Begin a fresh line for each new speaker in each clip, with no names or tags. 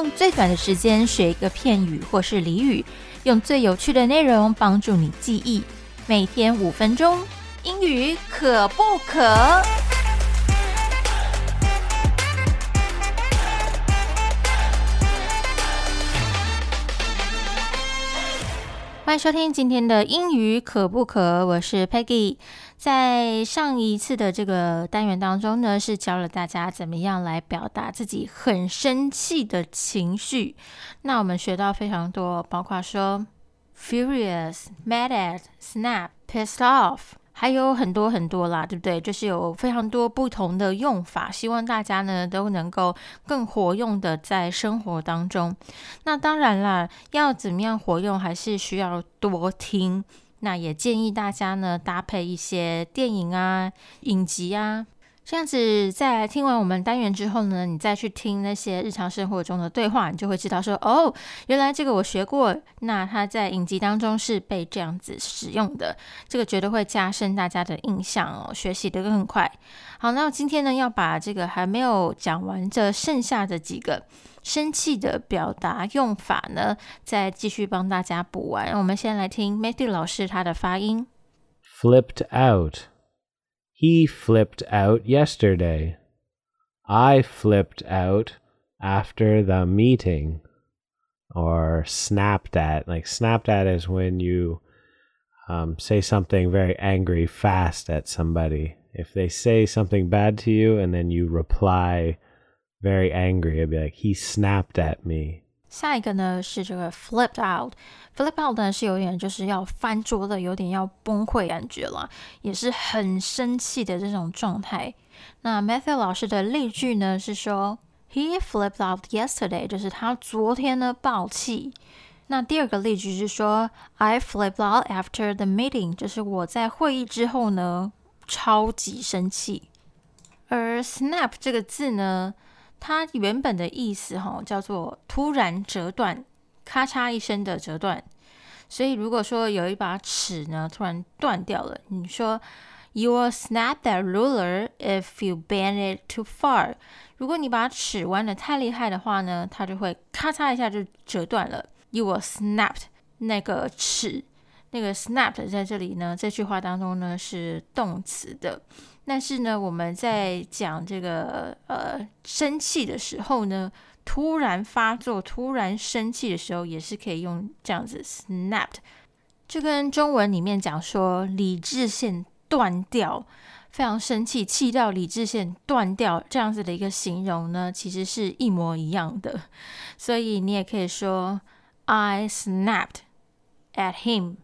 用最短的时间学一个片语或是俚语，用最有趣的内容帮助你记忆。每天五分钟，英语可不可？欢迎收听今天的英语可不可？我是 Peggy。在上一次的这个单元当中呢，是教了大家怎么样来表达自己很生气的情绪。那我们学到非常多，包括说 furious、mad at、snap、pissed off，还有很多很多啦，对不对？就是有非常多不同的用法，希望大家呢都能够更活用的在生活当中。那当然啦，要怎么样活用，还是需要多听。那也建议大家呢，搭配一些电影啊、影集啊，这样子在听完我们单元之后呢，你再去听那些日常生活中的对话，你就会知道说，哦，原来这个我学过。那它在影集当中是被这样子使用的，这个绝对会加深大家的印象哦，学习的更快。好，那今天呢，要把这个还没有讲完这剩下的几个。生气的表达用法呢，再继续帮大家补完。我们先来听 Matthew 老师他的发音。
Flipped out. He flipped out yesterday. I flipped out after the meeting. Or snapped at. Like snapped at is when you um, say something very angry fast at somebody. If they say something bad to you and then you reply very angry. I'd be like, he snapped at me.
下一个呢是这个 flipped out。flip out 呢是有点就是要翻桌的，有点要崩溃感觉了，也是很生气的这种状态。那 Matthew 老师的例句呢是说，He flipped out yesterday，就是他昨天呢爆气。那第二个例句是说，I flipped out after the meeting，就是我在会议之后呢超级生气。而 snap 这个字呢。它原本的意思哈叫做突然折断，咔嚓一声的折断。所以如果说有一把尺呢突然断掉了，你说 You will snap that ruler if you bend it too far。如果你把尺弯的太厉害的话呢，它就会咔嚓一下就折断了。You will snap 那个尺，那个 snapped 在这里呢，这句话当中呢是动词的。但是呢，我们在讲这个呃生气的时候呢，突然发作、突然生气的时候，也是可以用这样子 snapped。就跟中文里面讲说理智线断掉，非常生气，气到理智线断掉这样子的一个形容呢，其实是一模一样的。所以你也可以说 I snapped at him。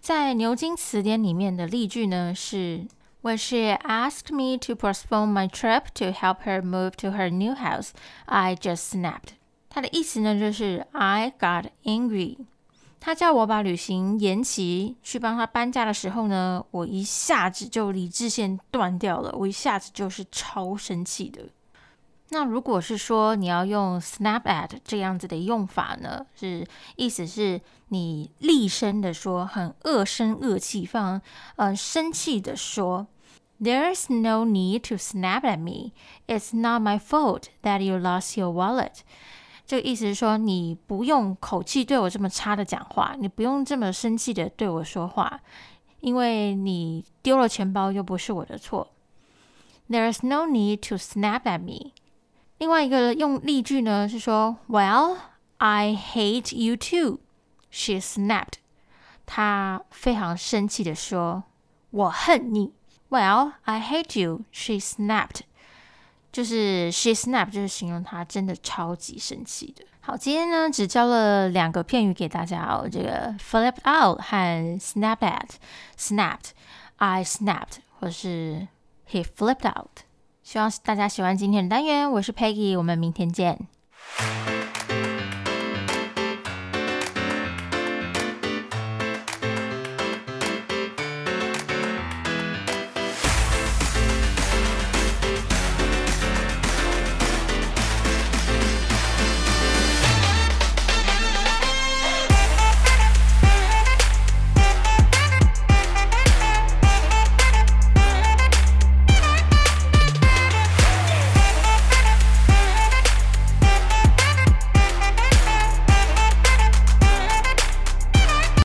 在牛津词典里面的例句呢是。When she asked me to postpone my trip to help her move to her new house, I just snapped. 它的意思呢，就是 I got angry。他叫我把旅行延期，去帮他搬家的时候呢，我一下子就理智线断掉了，我一下子就是超生气的。那如果是说你要用 snap at 这样子的用法呢，是意思是你厉声的说，很恶声恶气，非常呃生气的说，There's no need to snap at me. It's not my fault that you lost your wallet. 这个意思是说，你不用口气对我这么差的讲话，你不用这么生气的对我说话，因为你丢了钱包又不是我的错。There's no need to snap at me. 另外一个用例句呢是说，Well, I hate you too. She snapped. 她非常生气的说：“我恨你。” Well, I hate you. She snapped. 就是 she snapped，就是形容她真的超级生气的。好，今天呢只教了两个片语给大家哦，这个 flip out 和 snap at。snapped, I snapped，或是 he flipped out。希望大家喜欢今天的单元，我是 Peggy，我们明天见。